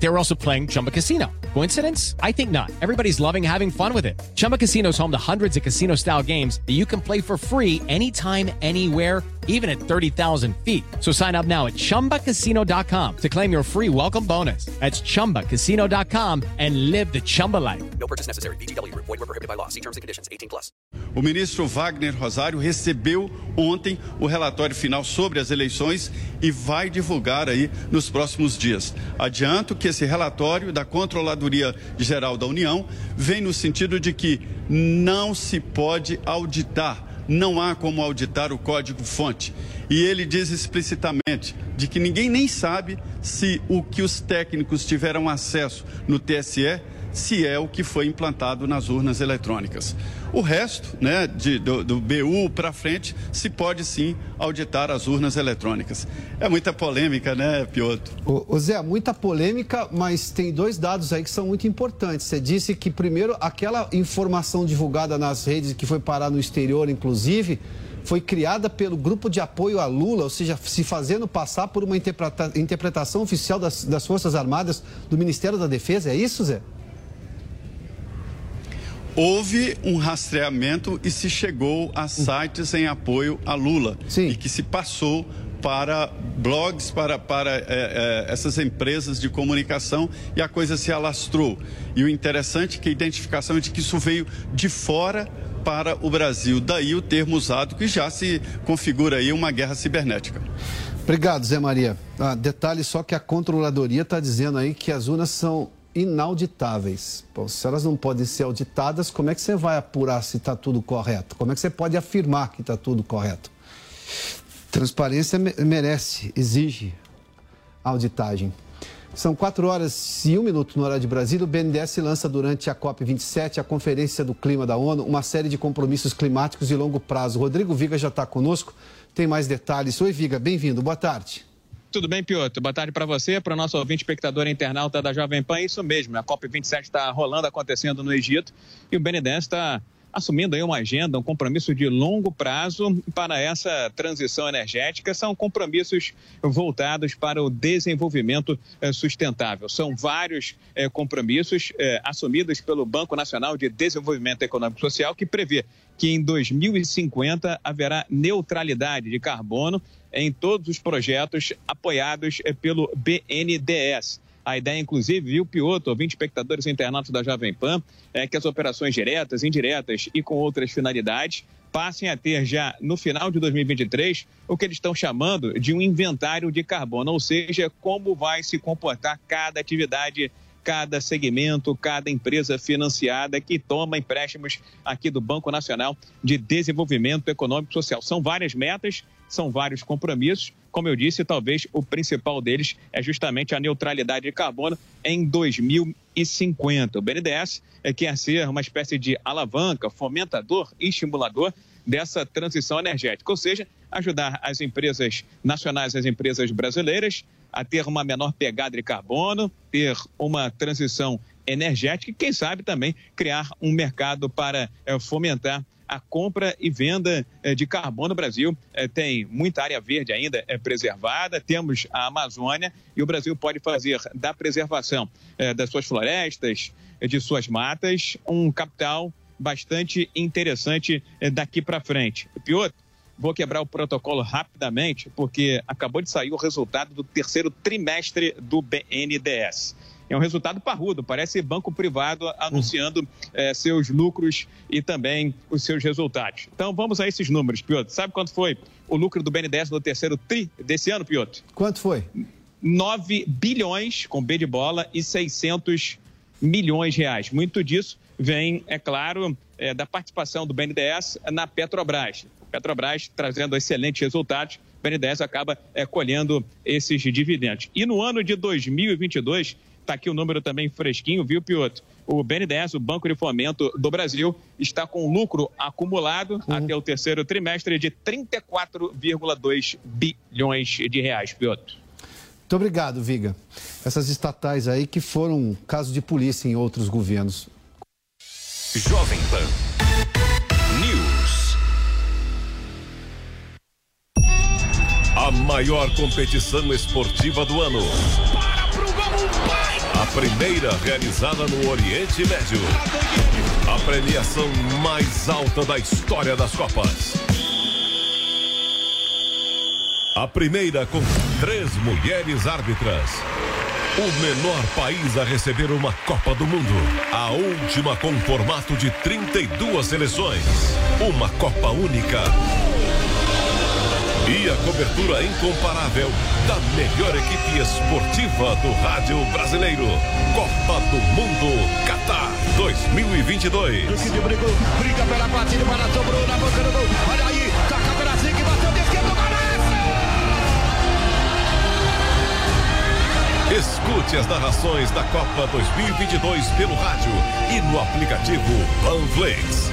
They were also playing Chumba Casino. Coincidence? I think not. Everybody's loving having fun with it. Chumba Casino is home to hundreds of casino style games that you can play for free anytime, anywhere, even at 30,000 feet. So sign up now at chumbacasino.com to claim your free welcome bonus. That's chumbacasino.com and live the Chumba life. No purchase necessary. VGW Group. Void were prohibited by law. See terms and conditions. 18 plus. O ministro Wagner Rosário recebeu ontem o relatório final sobre as eleições e vai divulgar aí nos próximos dias. Adianto que esse relatório da Controladoria Geral da União vem no sentido de que não se pode auditar, não há como auditar o código-fonte. E ele diz explicitamente de que ninguém nem sabe se o que os técnicos tiveram acesso no TSE se é o que foi implantado nas urnas eletrônicas. O resto, né, de, do, do BU para frente, se pode sim auditar as urnas eletrônicas. É muita polêmica, né, Piotr? Ô, ô Zé, muita polêmica, mas tem dois dados aí que são muito importantes. Você disse que, primeiro, aquela informação divulgada nas redes que foi parar no exterior, inclusive, foi criada pelo grupo de apoio a Lula, ou seja, se fazendo passar por uma interpreta interpretação oficial das, das Forças Armadas do Ministério da Defesa. É isso, Zé? Houve um rastreamento e se chegou a sites em apoio a Lula. Sim. E que se passou para blogs, para, para é, é, essas empresas de comunicação e a coisa se alastrou. E o interessante é que a identificação é de que isso veio de fora para o Brasil. Daí o termo usado que já se configura aí uma guerra cibernética. Obrigado, Zé Maria. Ah, detalhe só que a controladoria está dizendo aí que as urnas são inauditáveis. Bom, se elas não podem ser auditadas, como é que você vai apurar se está tudo correto? Como é que você pode afirmar que está tudo correto? Transparência merece, exige auditagem. São quatro horas e um minuto no hora de Brasília. O BNDES lança durante a COP27, a Conferência do Clima da ONU, uma série de compromissos climáticos de longo prazo. Rodrigo Viga já está conosco, tem mais detalhes. Oi, Viga, bem-vindo, boa tarde. Tudo bem, Piotr? Boa tarde para você, para o nosso ouvinte espectador internauta da Jovem Pan. Isso mesmo, a COP27 está rolando, acontecendo no Egito e o BNDES está assumindo aí uma agenda, um compromisso de longo prazo para essa transição energética. São compromissos voltados para o desenvolvimento eh, sustentável. São vários eh, compromissos eh, assumidos pelo Banco Nacional de Desenvolvimento Econômico e Social, que prevê que em 2050 haverá neutralidade de carbono em todos os projetos apoiados eh, pelo BNDES. A ideia, inclusive, viu, Piotr, 20 espectadores internautas da Jovem Pan, é que as operações diretas, indiretas e com outras finalidades passem a ter já no final de 2023 o que eles estão chamando de um inventário de carbono, ou seja, como vai se comportar cada atividade cada segmento, cada empresa financiada que toma empréstimos aqui do Banco Nacional de Desenvolvimento Econômico e Social. São várias metas, são vários compromissos. Como eu disse, talvez o principal deles é justamente a neutralidade de carbono em 2050. O BNDES quer ser uma espécie de alavanca, fomentador e estimulador dessa transição energética, ou seja, ajudar as empresas nacionais, as empresas brasileiras a ter uma menor pegada de carbono, ter uma transição energética e, quem sabe, também criar um mercado para é, fomentar a compra e venda é, de carbono no Brasil. É, tem muita área verde ainda é, preservada, temos a Amazônia e o Brasil pode fazer da preservação das suas florestas, de suas matas, um capital bastante interessante daqui para frente. Piotr, Vou quebrar o protocolo rapidamente, porque acabou de sair o resultado do terceiro trimestre do BNDES. É um resultado parrudo, parece banco privado anunciando é, seus lucros e também os seus resultados. Então vamos a esses números, Piotr. Sabe quanto foi o lucro do BNDES no terceiro TRI desse ano, Piotr? Quanto foi? 9 bilhões, com B de bola, e 600 milhões de reais. Muito disso vem, é claro, é, da participação do BNDES na Petrobras. Petrobras trazendo excelentes resultados, o BNDES acaba é, colhendo esses dividendos. E no ano de 2022, está aqui o número também fresquinho, viu, Piotr? O BNDES, o Banco de Fomento do Brasil, está com lucro acumulado uhum. até o terceiro trimestre de 34,2 bilhões de reais, Piotr. Muito obrigado, Viga. Essas estatais aí que foram caso de polícia em outros governos. Jovem Pan. Maior competição esportiva do ano. A primeira realizada no Oriente Médio. A premiação mais alta da história das Copas. A primeira com três mulheres árbitras. O menor país a receber uma Copa do Mundo. A última com formato de 32 seleções. Uma Copa única. E a cobertura incomparável da melhor equipe esportiva do rádio brasileiro. Copa do Mundo Qatar 2022. brigou, briga pela partida, para sobrou na boca do gol. Olha aí, toca pela zica, bateu de esquerda, Escute as narrações da Copa 2022 pelo rádio e no aplicativo Panflix.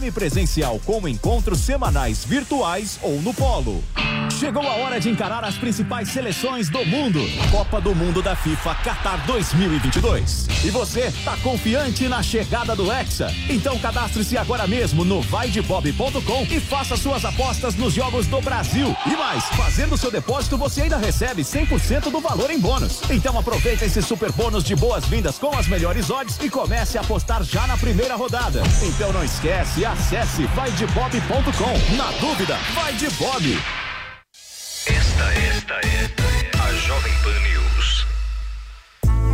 semipresencial com encontros semanais virtuais ou no polo. Chegou a hora de encarar as principais seleções do mundo. Copa do Mundo da FIFA Qatar 2022. E você tá confiante na chegada do Hexa? Então cadastre-se agora mesmo no vaidebob.com e faça suas apostas nos jogos do Brasil. E mais, fazendo seu depósito você ainda recebe 100% do valor em bônus. Então aproveita esse super bônus de boas-vindas com as melhores odds e comece a apostar já na primeira rodada. Então não esquece, acesse vaidebob.com. Na dúvida, vai de Bob. Esta, esta é a Jovem Pan News.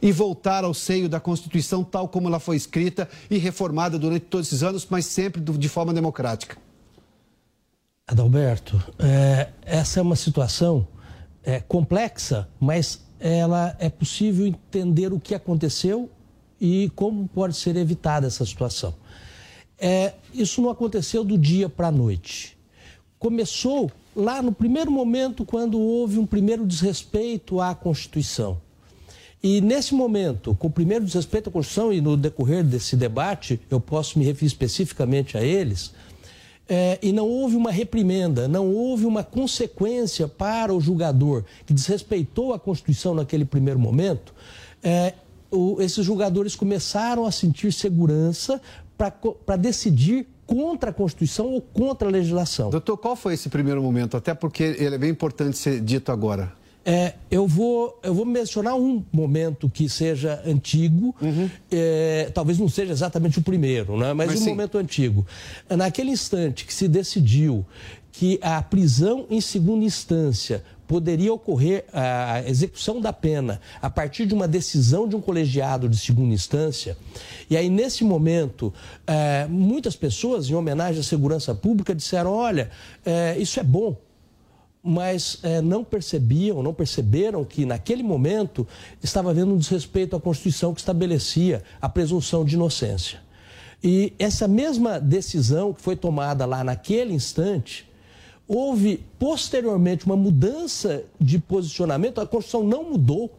E voltar ao seio da Constituição tal como ela foi escrita e reformada durante todos esses anos, mas sempre de forma democrática. Adalberto, é, essa é uma situação é, complexa, mas ela é possível entender o que aconteceu e como pode ser evitada essa situação. É, isso não aconteceu do dia para a noite. Começou lá no primeiro momento, quando houve um primeiro desrespeito à Constituição. E nesse momento, com o primeiro desrespeito à Constituição, e no decorrer desse debate, eu posso me referir especificamente a eles, é, e não houve uma reprimenda, não houve uma consequência para o julgador que desrespeitou a Constituição naquele primeiro momento, é, o- esses julgadores começaram a sentir segurança para decidir contra a Constituição ou contra a legislação. Doutor, qual foi esse primeiro momento? Até porque ele é bem importante ser dito agora. É, eu, vou, eu vou mencionar um momento que seja antigo, é, talvez não seja exatamente o primeiro, né? mas, Mas um sim. momento antigo. Naquele instante que se decidiu que a prisão em segunda instância poderia ocorrer a execução da pena a partir de uma decisão de um colegiado de segunda instância. E aí, nesse momento, eh, muitas pessoas, em homenagem à segurança pública, disseram: olha, eh, isso é bom, mas eh, não percebiam, não perceberam que naquele momento estava havendo um desrespeito à Constituição que estabelecia a presunção de inocência. E essa mesma decisão que foi tomada lá naquele instante, houve posteriormente uma mudança de posicionamento, a Constituição não mudou.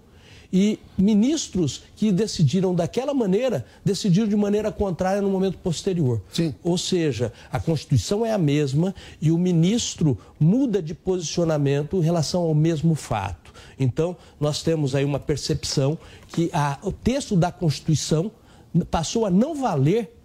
E ministros que decidiram daquela maneira, decidiram de maneira contrária no momento posterior. Sim. Ou seja, a Constituição é a mesma e o ministro muda de posicionamento em relação ao mesmo fato. Então, nós temos aí uma percepção que a, o texto da Constituição passou a não valer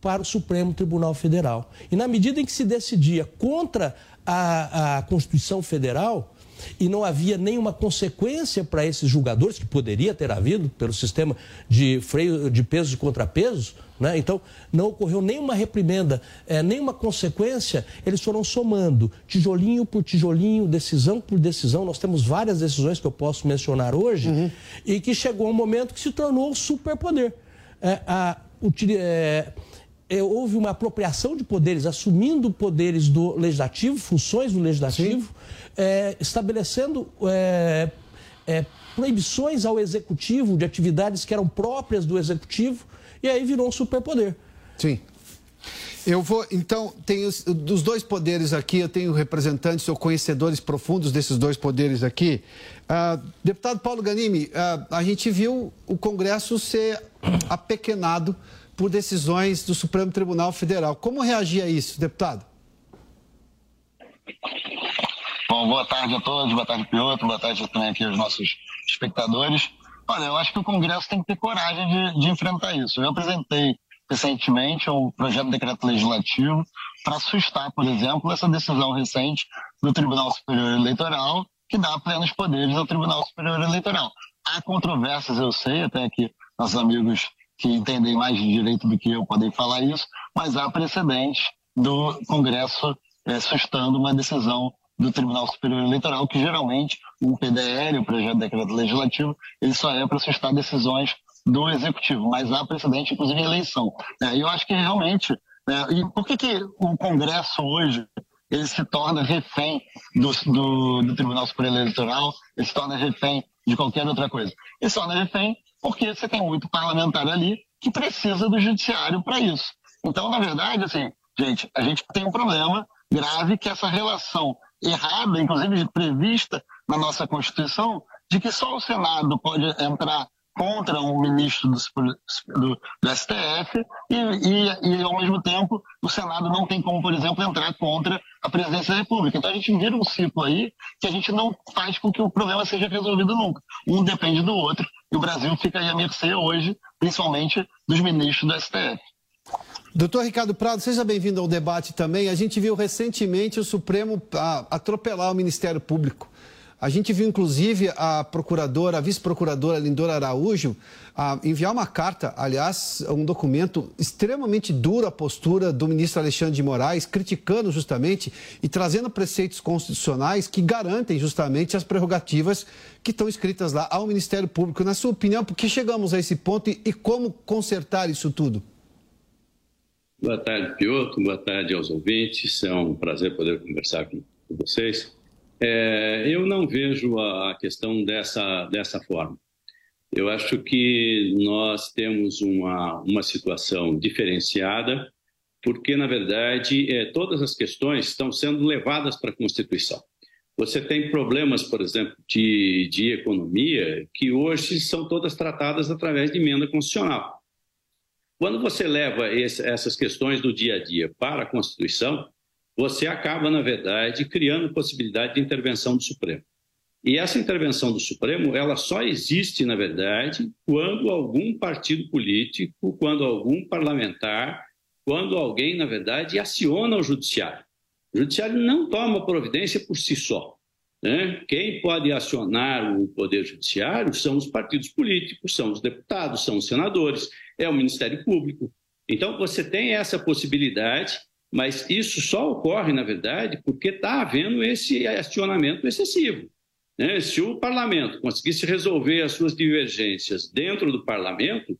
para o Supremo Tribunal Federal. E na medida em que se decidia contra a, Constituição Federal, e não havia nenhuma consequência para esses julgadores, que poderia ter havido pelo sistema de freio de pesos e contrapesos, né? então não ocorreu nenhuma reprimenda, é, nenhuma consequência, eles foram somando, tijolinho por tijolinho, decisão por decisão. Nós temos várias decisões que eu posso mencionar hoje, uhum. e que chegou um momento que se tornou superpoder. É, a, é, é, houve uma apropriação de poderes, assumindo poderes do legislativo, funções do legislativo, é, estabelecendo é, é, proibições ao executivo de atividades que eram próprias do executivo, e aí virou um superpoder. Sim. Eu vou, então, tem os, dos dois poderes aqui, eu tenho representantes ou conhecedores profundos desses dois poderes aqui. Uh, deputado Paulo Ganimi, uh, a gente viu o Congresso ser apequenado por decisões do Supremo Tribunal Federal. Como reagir a isso, deputado? Bom, boa tarde a todos, boa tarde, Piotr, boa tarde também aqui aos nossos espectadores. Olha, eu acho que o Congresso tem que ter coragem de, de enfrentar isso. Eu apresentei recentemente um projeto de decreto legislativo para assustar, por exemplo, essa decisão recente do Tribunal Superior Eleitoral, que dá plenos poderes ao Tribunal Superior Eleitoral. Há controvérsias, eu sei, até que nossos amigos que entendem mais de direito do que eu podem falar isso, mas há precedentes do Congresso é, sustando uma decisão do Tribunal Superior Eleitoral, que geralmente um PDL, o projeto de decreto legislativo, ele só é para suscitar decisões do Executivo, mas há precedente, inclusive, em eleição. É, eu acho que realmente, é, e por que, que o Congresso hoje ele se torna refém do, do, do Tribunal Superior Eleitoral, ele se torna refém de qualquer outra coisa? Ele se torna refém porque você tem muito parlamentar ali que precisa do judiciário para isso. Então, na verdade, assim, gente, a gente tem um problema grave que essa relação errada, inclusive prevista na nossa Constituição, de que só o Senado pode entrar contra um ministro do, do, do STF e, e, e, ao mesmo tempo, o Senado não tem como, por exemplo, entrar contra a presidência da República. Então a gente vira um ciclo aí que a gente não faz com que o problema seja resolvido nunca. Um depende do outro e o Brasil fica aí à mercê hoje, principalmente dos ministros do STF. Doutor Ricardo Prado, seja bem-vindo ao debate também. A gente viu recentemente o Supremo ah, atropelar o Ministério Público. A gente viu, inclusive, a procuradora, a vice-procuradora Lindora Araújo, enviar uma carta, aliás, um documento extremamente duro à postura do ministro Alexandre de Moraes, criticando justamente e trazendo preceitos constitucionais que garantem justamente as prerrogativas que estão escritas lá ao Ministério Público. Na sua opinião, por que chegamos a esse ponto e, e como consertar isso tudo? Boa tarde, Piotr. Boa tarde aos ouvintes. É um prazer poder conversar com vocês. É, eu não vejo a questão dessa, dessa forma. Eu acho que nós temos uma, uma situação diferenciada, porque, na verdade, é, todas as questões estão sendo levadas para a Constituição. Você tem problemas, por exemplo, de, de economia, que hoje são todas tratadas através de emenda constitucional. Quando você leva esse, essas questões do dia a dia para a Constituição, você acaba, na verdade, criando possibilidade de intervenção do Supremo. E essa intervenção do Supremo, ela só existe, na verdade, quando algum partido político, quando algum parlamentar, quando alguém, na verdade, aciona o judiciário. O judiciário não toma providência por si só. Né? Quem pode acionar o Poder Judiciário são os partidos políticos, são os deputados, são os senadores, é o Ministério Público. Então, você tem essa possibilidade mas isso só ocorre, na verdade, porque está havendo esse acionamento excessivo. Né? Se o parlamento conseguisse resolver as suas divergências dentro do parlamento,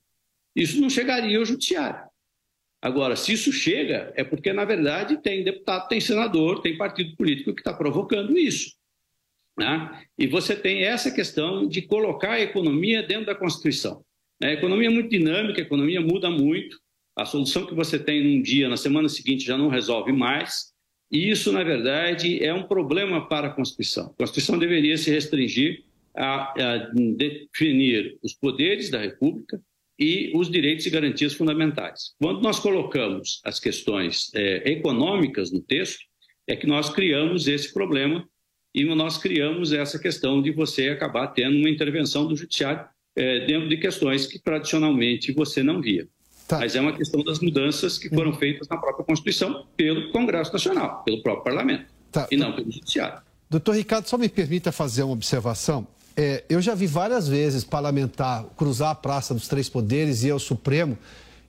isso não chegaria ao judiciário. Agora, se isso chega, é porque, na verdade, tem deputado, tem senador, tem partido político que está provocando isso. Né? E você tem essa questão de colocar a economia dentro da Constituição. A economia é muito dinâmica, a economia muda muito. A solução que você tem num dia, na semana seguinte, já não resolve mais. E isso, na verdade, é um problema para a Constituição. A Constituição deveria se restringir a, a definir os poderes da República e os direitos e garantias fundamentais. Quando nós colocamos as questões é, econômicas no texto, é que nós criamos esse problema e nós criamos essa questão de você acabar tendo uma intervenção do judiciário é, dentro de questões que tradicionalmente você não via. Tá. Mas é uma questão das mudanças que foram feitas na própria Constituição pelo Congresso Nacional, pelo próprio Parlamento, tá. e não pelo Judiciário. Doutor Ricardo, só me permita fazer uma observação. É, eu já vi várias vezes parlamentar cruzar a praça dos três poderes e ao Supremo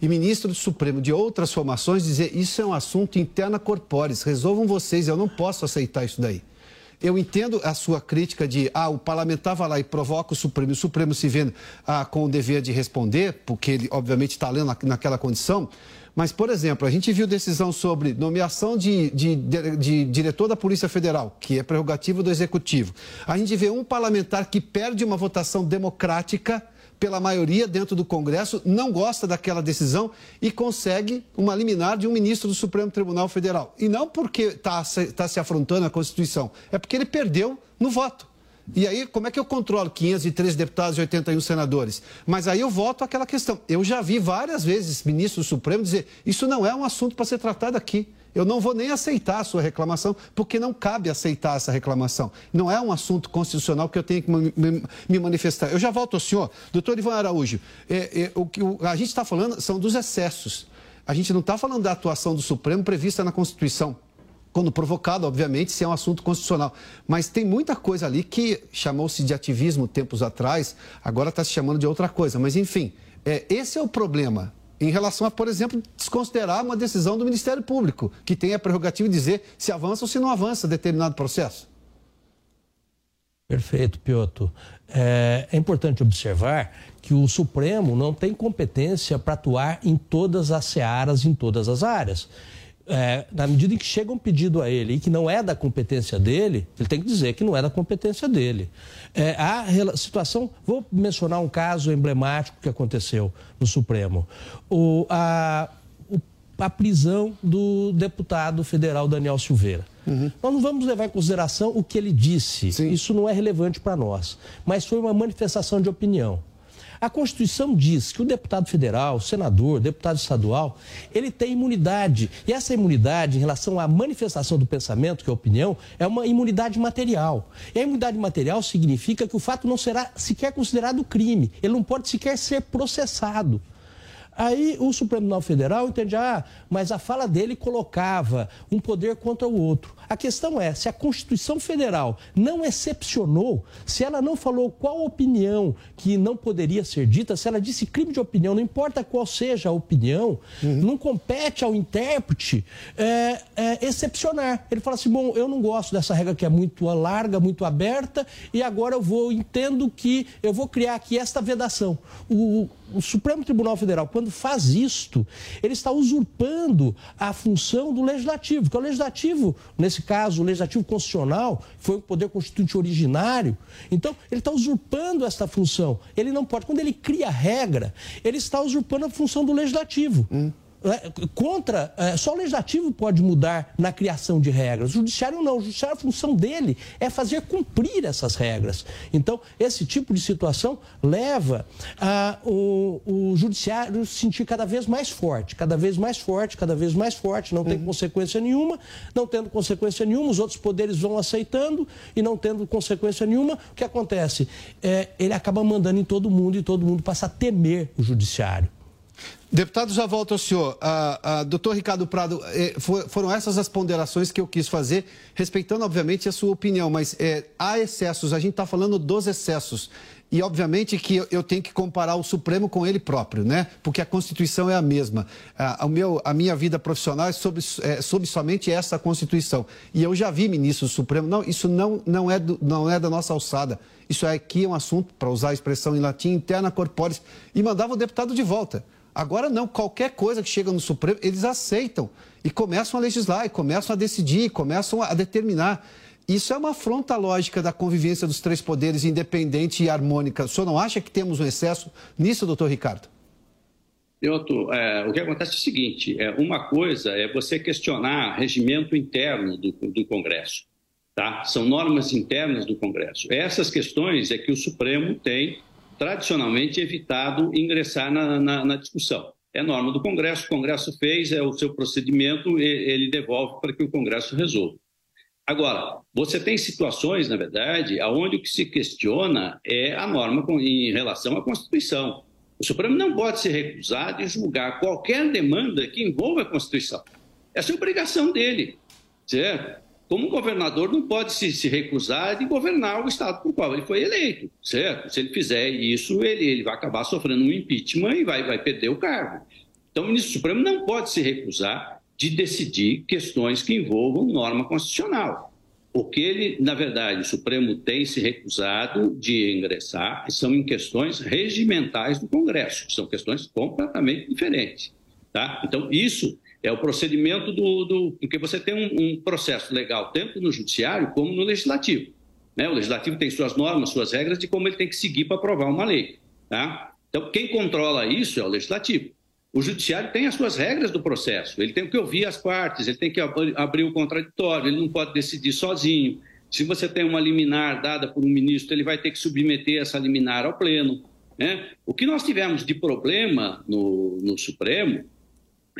e ministro do Supremo de outras formações dizer isso é um assunto interna corporis, resolvam vocês, eu não posso aceitar isso daí. Eu entendo a sua crítica de, ah, o parlamentar vai lá e provoca o Supremo, o Supremo se vê ah, com o dever de responder, porque ele, obviamente, está lendo naquela condição, mas, por exemplo, a gente viu decisão sobre nomeação de, de, de, de, diretor da Polícia Federal, que é prerrogativa do Executivo. A gente vê um parlamentar que perde uma votação democrática pela maioria dentro do Congresso, não gosta daquela decisão e consegue uma liminar de um ministro do Supremo Tribunal Federal. E não porque está tá se afrontando a Constituição, é porque ele perdeu no voto. E aí, como é que eu controlo 503 deputados e 81 senadores? Mas aí eu volto àquela questão. Eu já vi várias vezes ministro do Supremo dizer: isso não é um assunto para ser tratado aqui. Eu não vou nem aceitar a sua reclamação, porque não cabe aceitar essa reclamação. Não é um assunto constitucional que eu tenho que me manifestar. Eu já volto ao senhor. Doutor Ivan Araújo, é, é, o que a gente está falando são dos excessos. A gente não está falando da atuação do Supremo prevista na Constituição quando provocado, obviamente, se é um assunto constitucional. Mas tem muita coisa ali que chamou-se de ativismo tempos atrás, agora está se chamando de outra coisa. Mas, enfim, é, esse é o problema em relação a, por exemplo, desconsiderar uma decisão do Ministério Público, que tem a prerrogativa de dizer se avança ou se não avança determinado processo. Perfeito, Piotr. É, é importante observar que o Supremo não tem competência para atuar em todas as searas, em todas as áreas é, na medida em que chega um pedido a ele e que não é da competência dele, ele tem que dizer que não é da competência dele. É, a situação, vou mencionar um caso emblemático que aconteceu no Supremo. O, a, o, a prisão do deputado federal Daniel Silveira. Uhum. Nós não vamos levar em consideração o que ele disse, Sim. isso não é relevante para nós, mas foi uma manifestação de opinião. A Constituição diz que o deputado federal, senador, deputado estadual, ele tem imunidade. E essa imunidade, em relação à manifestação do pensamento, que é a opinião, é uma imunidade material. E a imunidade material significa que o fato não será sequer considerado crime. Ele não pode sequer ser processado. Aí o Supremo Tribunal Federal entende, ah, mas a fala dele colocava um poder contra o outro. A questão é, se a Constituição Federal não excepcionou, se ela não falou qual opinião que não poderia ser dita, se ela disse crime de opinião, não importa qual seja a opinião, uhum. não compete ao intérprete é, é, excepcionar. Ele fala assim, bom, eu não gosto dessa regra que é muito larga, muito aberta, e agora eu vou, entendo que eu vou criar aqui esta vedação. O, o Supremo Tribunal Federal, quando faz isto, ele está usurpando a função do legislativo, que é o legislativo, nesse caso, o legislativo constitucional, foi o poder constituinte originário. Então, ele está usurpando esta função. Ele não pode, quando ele cria regra, ele está usurpando a função do legislativo. Hum. É, contra, é, só o legislativo pode mudar na criação de regras. O judiciário não. O judiciário, a função dele é fazer cumprir essas regras. Então, esse tipo de situação leva a, o, o judiciário se sentir cada vez mais forte, cada vez mais forte, cada vez mais forte, não tem uhum. consequência nenhuma, não tendo consequência nenhuma, os outros poderes vão aceitando e não tendo consequência nenhuma, o que acontece? É, ele acaba mandando em todo mundo e todo mundo passa a temer o judiciário. Deputado, já volto ao senhor. Ah, ah, doutor Ricardo Prado, eh, for, foram essas as ponderações que eu quis fazer, respeitando, obviamente, a sua opinião, mas eh, há excessos, a gente está falando dos excessos. E, obviamente, que eu, eu, tenho que comparar o Supremo com ele próprio, né? Porque a Constituição é a mesma. Ah, meu, a minha vida profissional é sobre, é somente essa Constituição. E eu já vi ministros do Supremo, não, isso não, não, é, do, não é da nossa alçada. Isso aqui é um assunto, para usar a expressão em latim, interna corporis, e mandava o deputado de volta. Agora não, qualquer coisa que chega no Supremo, eles aceitam e começam a legislar, e começam a decidir, e começam a determinar. Isso é uma afronta lógica da convivência dos três poderes independente e harmônica. O senhor não acha que temos um excesso nisso, doutor Ricardo? Pioto, é, o que acontece é o seguinte: é, uma coisa é você questionar regimento interno do, do Congresso. Tá? São normas internas do Congresso. Essas questões é que o Supremo tem tradicionalmente evitado ingressar na, na, na discussão. É norma do Congresso, o Congresso fez, é o seu procedimento, ele devolve para que o Congresso resolva. Agora, você tem situações, na verdade, onde o que se questiona é a norma em relação à Constituição. O Supremo não pode se recusar de julgar qualquer demanda que envolva a Constituição. Essa é a obrigação dele, certo? Como governador não pode se, se, recusar de governar o estado por qual ele foi eleito, certo? Se ele fizer isso, ele, ele vai acabar sofrendo um impeachment e vai, vai perder o cargo. Então, o ministro Supremo não pode se recusar de decidir questões que envolvam norma constitucional. O que ele, na verdade, o Supremo tem se recusado de ingressar são em questões regimentais do Congresso, que são questões completamente diferentes. Tá? Então, isso é o procedimento do. do porque você tem um, um, processo legal tanto no judiciário como no legislativo. Né? O legislativo tem suas normas, suas regras de como ele tem que seguir para aprovar uma lei. Tá? Então, quem controla isso é o legislativo. O judiciário tem as suas regras do processo, ele tem que ouvir as partes, ele tem que abrir o contraditório, ele não pode decidir sozinho. Se você tem uma liminar dada por um ministro, ele vai ter que submeter essa liminar ao pleno. Né? O que nós tivemos de problema no, no Supremo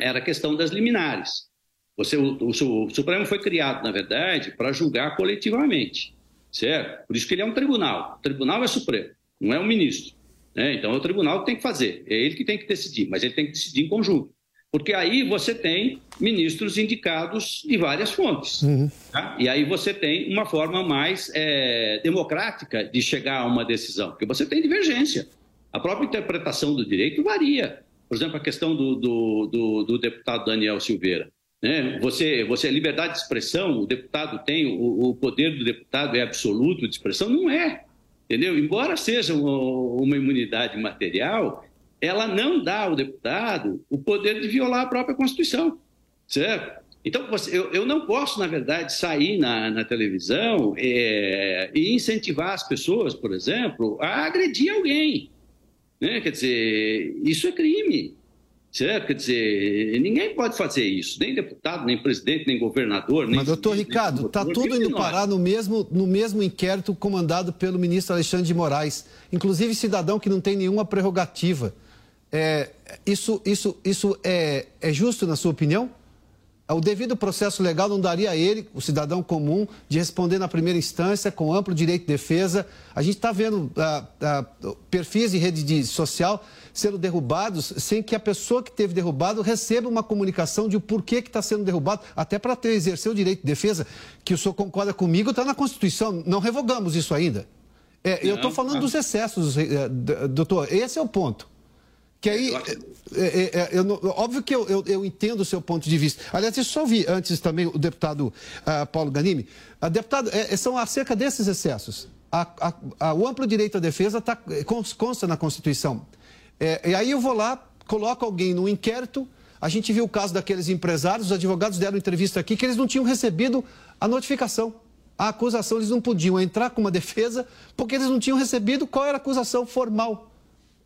era a questão das liminares. Você, o, o, o Supremo foi criado, na verdade, para julgar coletivamente, certo? Por isso que ele é um tribunal. O tribunal é Supremo, não é um ministro. Né? Então, é o tribunal que tem que fazer, é ele que tem que decidir, mas ele tem que decidir em conjunto. Porque aí você tem ministros indicados de várias fontes. Uhum. Tá? E aí você tem uma forma mais é, democrática de chegar a uma decisão, porque você tem divergência. A própria interpretação do direito varia. Por exemplo, a questão do, do, do, do deputado Daniel Silveira. Né? Você, você, liberdade de expressão, o deputado tem, o, o, poder do deputado é absoluto de expressão? Não é. Entendeu? Embora seja uma, uma imunidade material, ela não dá ao deputado o poder de violar a própria Constituição. Certo? Então, eu, eu, não posso, na verdade, sair na, na televisão é, e incentivar as pessoas, por exemplo, a agredir alguém. Né? Quer dizer, isso é crime. Certo? Quer dizer, ninguém pode fazer isso, nem deputado, nem presidente, nem governador. Nem Mas, doutor Ricardo, está tudo indo parar no mesmo, no mesmo inquérito comandado pelo ministro Alexandre de Moraes, inclusive cidadão que não tem nenhuma prerrogativa. É, isso isso, isso é, é justo, na sua opinião? O devido processo legal não daria a ele, o cidadão comum, de responder na primeira instância com amplo direito de defesa. A gente está vendo ah, ah, perfis em rede de social sendo derrubados sem que a pessoa que teve derrubado receba uma comunicação de o porquê que está sendo derrubado, até para ter exercer o direito de defesa, que o senhor concorda comigo, está na Constituição. Não revogamos isso ainda. É, eu estou falando dos excessos, eh, doutor. Esse é o ponto. Que aí, é, é, é, eu, óbvio que eu, eu, eu, entendo o seu ponto de vista. Aliás, eu só ouvi antes também o deputado uh, Paulo Ganimi. A deputado, é, são acerca desses excessos. A, a, a, o amplo direito à defesa tá, consta na Constituição. É, e aí eu vou lá, coloco alguém no inquérito. A gente viu o caso daqueles empresários, os advogados deram entrevista aqui, que eles não tinham recebido a notificação. A acusação, eles não podiam entrar com uma defesa, porque eles não tinham recebido qual era a acusação formal.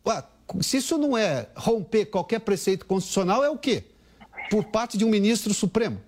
Ué, se isso não é romper qualquer preceito constitucional, é o quê? Por parte de um ministro supremo.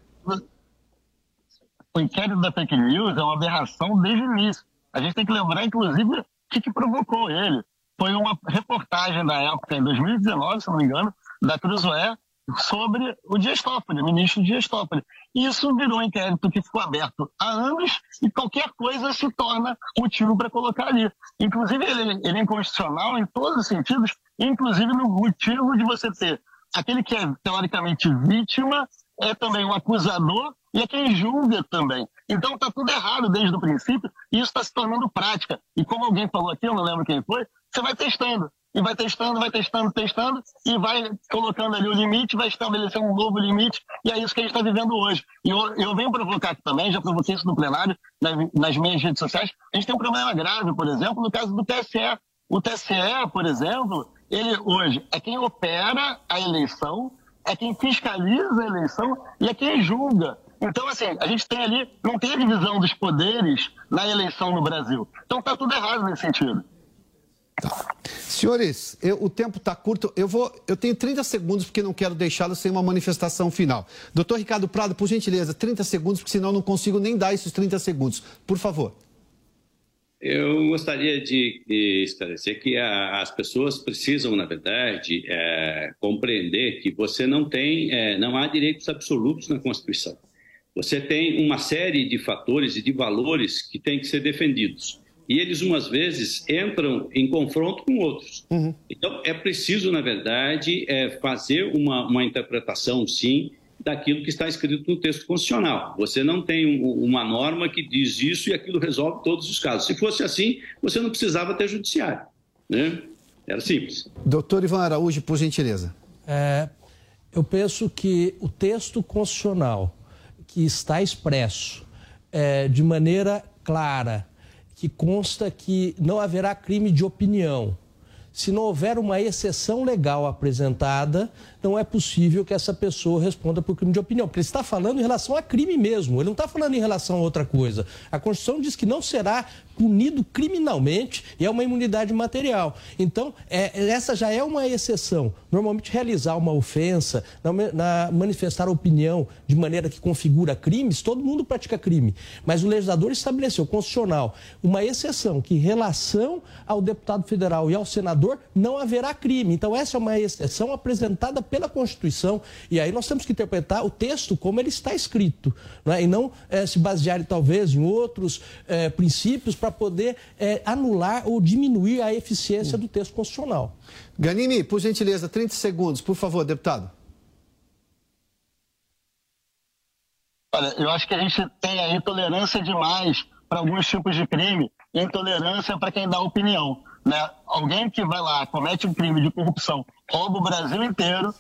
O inquérito da fake news é uma aberração desde o início. A gente tem que lembrar, inclusive, o que, que provocou ele. Foi uma reportagem da época, em 2019, se não me engano, da Cruzoé, sobre o Dias Toffoli, o ministro Dias Toffoli. Isso virou um inquérito que ficou aberto há anos e qualquer coisa se torna motivo para colocar ali. Inclusive, ele, ele é inconstitucional em todos os sentidos, inclusive no motivo de você ter aquele que é teoricamente vítima, é também um acusador e é quem julga também. Então está tudo errado desde o princípio e isso está se tornando prática. E como alguém falou aqui, eu não lembro quem foi, você vai testando e vai testando, vai testando, testando, e vai colocando ali o limite, vai estabelecer um novo limite, e é isso que a gente está vivendo hoje. E eu, eu venho provocar aqui também, já provoquei isso no plenário, nas, nas minhas redes sociais, a gente tem um problema grave, por exemplo, no caso do TSE. O TSE, por exemplo, ele hoje é quem opera a eleição, é quem fiscaliza a eleição e é quem julga. Então, assim, a gente tem ali, não tem divisão dos poderes na eleição no Brasil. Então, está tudo errado nesse sentido. Senhores, eu- o tempo está curto. Eu vou, eu tenho 30 segundos porque não quero deixá-lo sem uma manifestação final. Doutor Ricardo Prado, por gentileza, 30 segundos, porque senão não consigo nem dar esses 30 segundos. Por favor. Eu gostaria de, de esclarecer que a- as pessoas precisam, na verdade, é, compreender que você não tem, é, não há direitos absolutos na Constituição. Você tem uma série de fatores e de valores que têm que ser defendidos. E eles, umas vezes, entram em confronto com outros. Então, é preciso, na verdade, é, fazer uma, uma interpretação, sim, daquilo que está escrito no texto constitucional. Você não tem um- uma norma que diz isso e aquilo resolve todos os casos. Se fosse assim, você não precisava ter judiciário. Né? Era simples. Doutor Ivan Araújo, por gentileza. É, eu penso que o texto constitucional que está expresso é, de maneira clara, que consta que não haverá crime de opinião. Se não houver uma exceção legal apresentada, não é possível que essa pessoa responda por crime de opinião. Porque ele está falando em relação a crime mesmo, ele não está falando em relação a outra coisa. A Constituição diz que não será punido criminalmente e é uma imunidade material. Então, é, essa já é uma exceção. Normalmente, realizar uma ofensa, na, na- manifestar opinião de maneira que configura crimes, todo mundo pratica crime. Mas o legislador estabeleceu, constitucional, uma exceção que, em relação ao deputado federal e ao senador, não haverá crime. Então, essa é uma exceção apresentada pela Constituição. E aí nós temos que interpretar o texto como ele está escrito. não é? E não eh, se basear, talvez, em outros eh, princípios para poder eh, anular ou diminuir a eficiência do texto constitucional. Ganimi, por gentileza, 30 segundos, por favor, deputado. Olha, eu acho que a gente tem aí tolerância demais para alguns tipos de crime e intolerância para quem dá opinião. Né? Alguém que vai lá, comete um crime de corrupção, rouba o Brasil inteiro,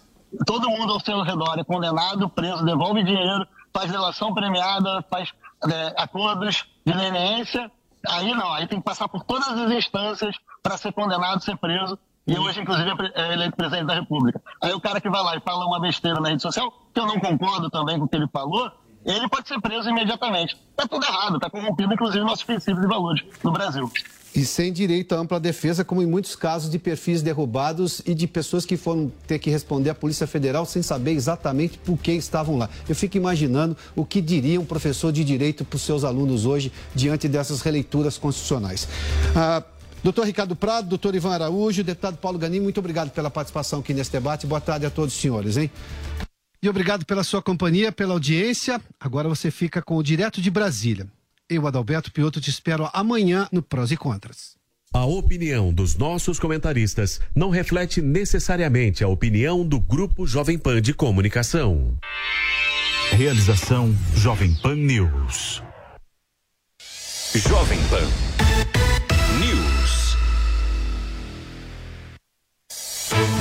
todo mundo ao seu redor é condenado, preso, devolve dinheiro, faz delação premiada, faz é, acordos de leniência. Aí não, aí tem que passar por todas as instâncias para ser condenado, ser preso. E hoje, inclusive, é é eleito presidente da República. Aí o cara que vai lá e fala uma besteira na rede social, que eu não concordo também com o que ele falou, ele pode ser preso imediatamente. Tá tudo errado, tá corrompido, inclusive, nossos princípios e valores no Brasil. E sem direito à ampla defesa, como em muitos casos de perfis derrubados e de pessoas que foram ter que responder à Polícia Federal sem saber exatamente por que estavam lá. Eu fico imaginando o que diria um professor de direito para os seus alunos hoje diante dessas releituras constitucionais. Ah, doutor Ricardo Prado, doutor Ivan Araújo, deputado Paulo Ganim, muito obrigado pela participação aqui nesse debate. Boa tarde a todos os senhores, hein? E obrigado pela sua companhia, pela audiência. Agora você fica com o Direto de Brasília. Eu, Adalberto Piotto, te espero amanhã no Prós e Contras. A opinião dos nossos comentaristas não reflete necessariamente a opinião do Grupo Jovem Pan de Comunicação. Realização Jovem Pan News. Jovem Pan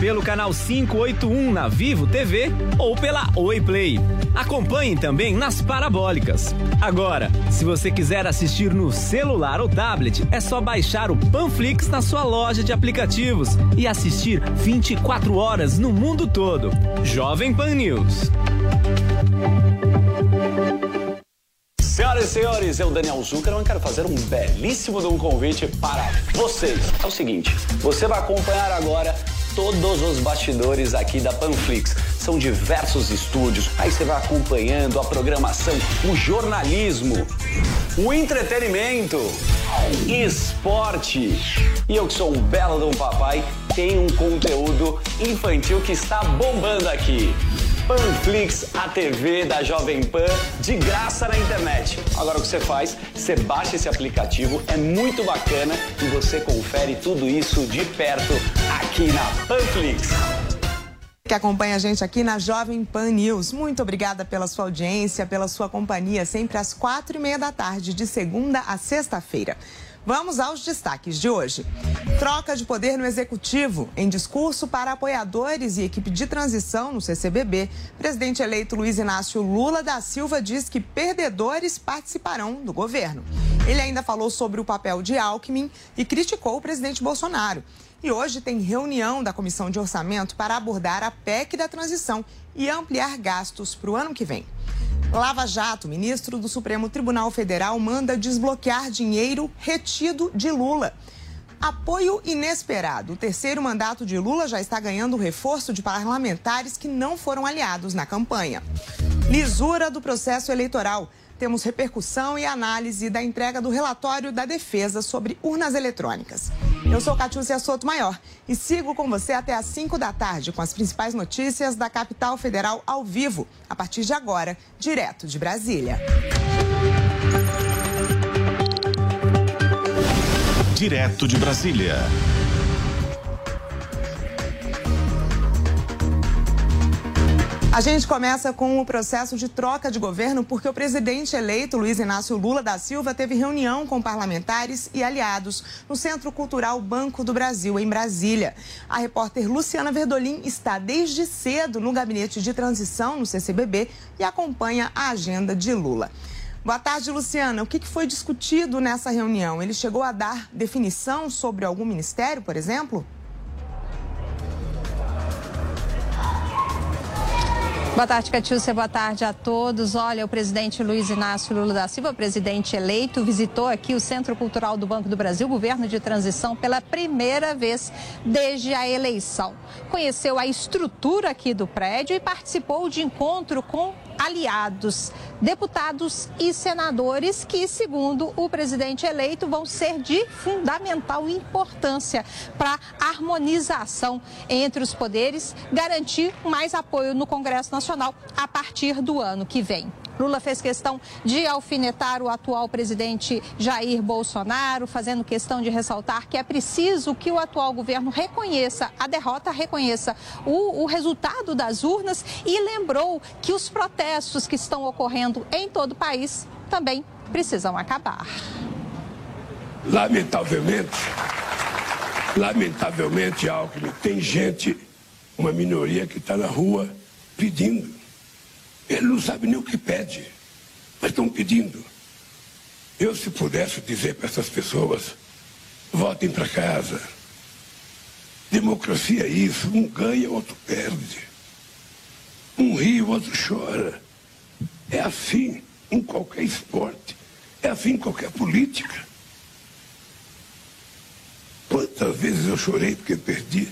Pelo canal 581 na Vivo TV ou pela Oi Play. Acompanhe também nas parabólicas. Agora, se você quiser assistir no celular ou tablet, é só baixar o Panflix na sua loja de aplicativos e assistir 24 horas no mundo todo. Jovem Pan News. Senhoras e senhores, eu, Daniel Zuckerman, quero fazer um belíssimo um convite para vocês. É o seguinte, você vai acompanhar agora todos os bastidores aqui da Panflix. São diversos estúdios, aí você vai acompanhando a programação, o jornalismo, o entretenimento, esporte. E eu que sou um belo de um papai, tenho um conteúdo infantil que está bombando aqui. Panflix, a TV da Jovem Pan, de graça na internet. Agora o que você faz? Você baixa esse aplicativo, é muito bacana e você confere tudo isso de perto aqui na Panflix. Que acompanha a gente aqui na Jovem Pan News. Muito obrigada pela sua audiência, pela sua companhia, sempre às quatro e meia da tarde, de segunda a sexta-feira. Vamos aos destaques de hoje. Troca de poder no executivo. Em discurso para apoiadores e equipe de transição no CCBB, presidente eleito Luiz Inácio Lula da Silva diz que perdedores participarão do governo. Ele ainda falou sobre o papel de Alckmin e criticou o presidente Bolsonaro. E hoje tem reunião da Comissão de Orçamento para abordar a PEC da transição e ampliar gastos para o ano que vem. Lava Jato, ministro do Supremo Tribunal Federal, manda desbloquear dinheiro retido de Lula. Apoio inesperado. O terceiro mandato de Lula já está ganhando reforço de parlamentares que não foram aliados na campanha. Lisura do processo eleitoral. Temos repercussão e análise da entrega do relatório da defesa sobre urnas eletrônicas. Eu sou Catiúcia Soto Maior e sigo com você até às 5 da tarde com as principais notícias da capital federal ao vivo, a partir de agora, direto de Brasília. Direto de Brasília. A gente começa com o processo de troca de governo porque o presidente eleito Luiz Inácio Lula da Silva teve reunião com parlamentares e aliados no Centro Cultural Banco do Brasil, em Brasília. A repórter Luciana Verdolim está desde cedo no gabinete de transição no CCBB e acompanha a agenda de Lula. Boa tarde, Luciana. O que foi discutido nessa reunião? Ele chegou a dar definição sobre algum ministério, por exemplo? Boa tarde, Catiúcia. Boa tarde a todos. Olha, o presidente Luiz Inácio Lula da Silva, presidente eleito, visitou aqui o Centro Cultural do Banco do Brasil, governo de transição, pela primeira vez desde a eleição. Conheceu a estrutura aqui do prédio e participou de encontro com aliados, deputados e senadores que, segundo o presidente eleito, vão ser de fundamental importância para a harmonização entre os poderes, garantir mais apoio no Congresso Nacional a partir do ano que vem. Lula fez questão de alfinetar o atual presidente Jair Bolsonaro, fazendo questão de ressaltar que é preciso que o atual governo reconheça a derrota, reconheça o, o resultado das urnas e lembrou que os protestos que estão ocorrendo em todo o país também precisam acabar. Lamentavelmente, Lamentavelmente, Alckmin, tem gente, uma minoria que está na rua pedindo. Ele não sabe nem o que pede, mas estão pedindo. Eu, se pudesse dizer para essas pessoas, voltem para casa. Democracia é isso, um ganha, outro perde. Um ri, o outro chora. É assim em qualquer esporte. É assim em qualquer política. Quantas vezes eu chorei porque perdi?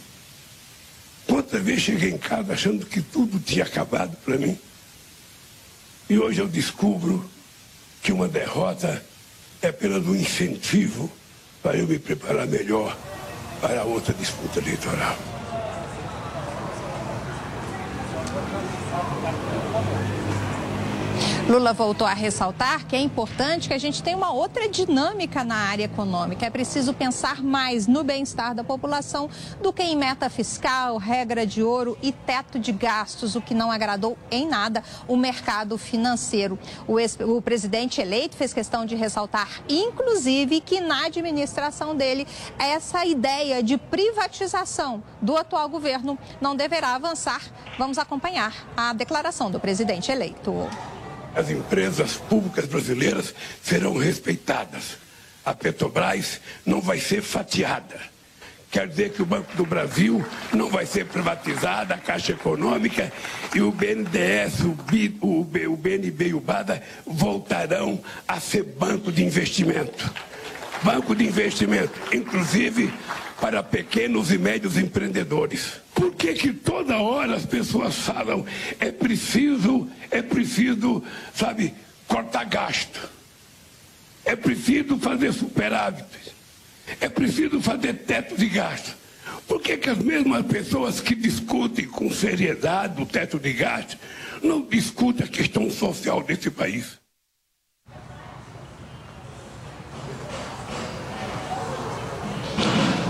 Quantas vezes cheguei em casa achando que tudo tinha acabado para mim? E hoje eu descubro que uma derrota é apenas um incentivo para eu me preparar melhor para outra disputa eleitoral. Lula voltou a ressaltar que é importante que a gente tenha uma outra dinâmica na área econômica. É preciso pensar mais no bem-estar da população do que em meta fiscal, regra de ouro e teto de gastos, o que não agradou em nada o mercado financeiro. O, ex, o presidente eleito fez questão de ressaltar, inclusive, que na administração dele essa ideia de privatização do atual governo não deverá avançar. Vamos acompanhar a declaração do presidente eleito as empresas públicas brasileiras serão respeitadas. A Petrobras não vai ser fatiada. Quer dizer que o Banco do Brasil não vai ser privatizado, a Caixa Econômica e o BNDES, o, B, o, B, o BNB e o BADA voltarão a ser banco de investimento. Banco de investimento, inclusive para pequenos e médios empreendedores. Por que, que toda hora as pessoas falam é preciso, é preciso, sabe, cortar gasto? É preciso fazer superávit? É preciso fazer teto de gasto? Por que, que as mesmas pessoas que discutem com seriedade o teto de gasto não discutem a questão social desse país?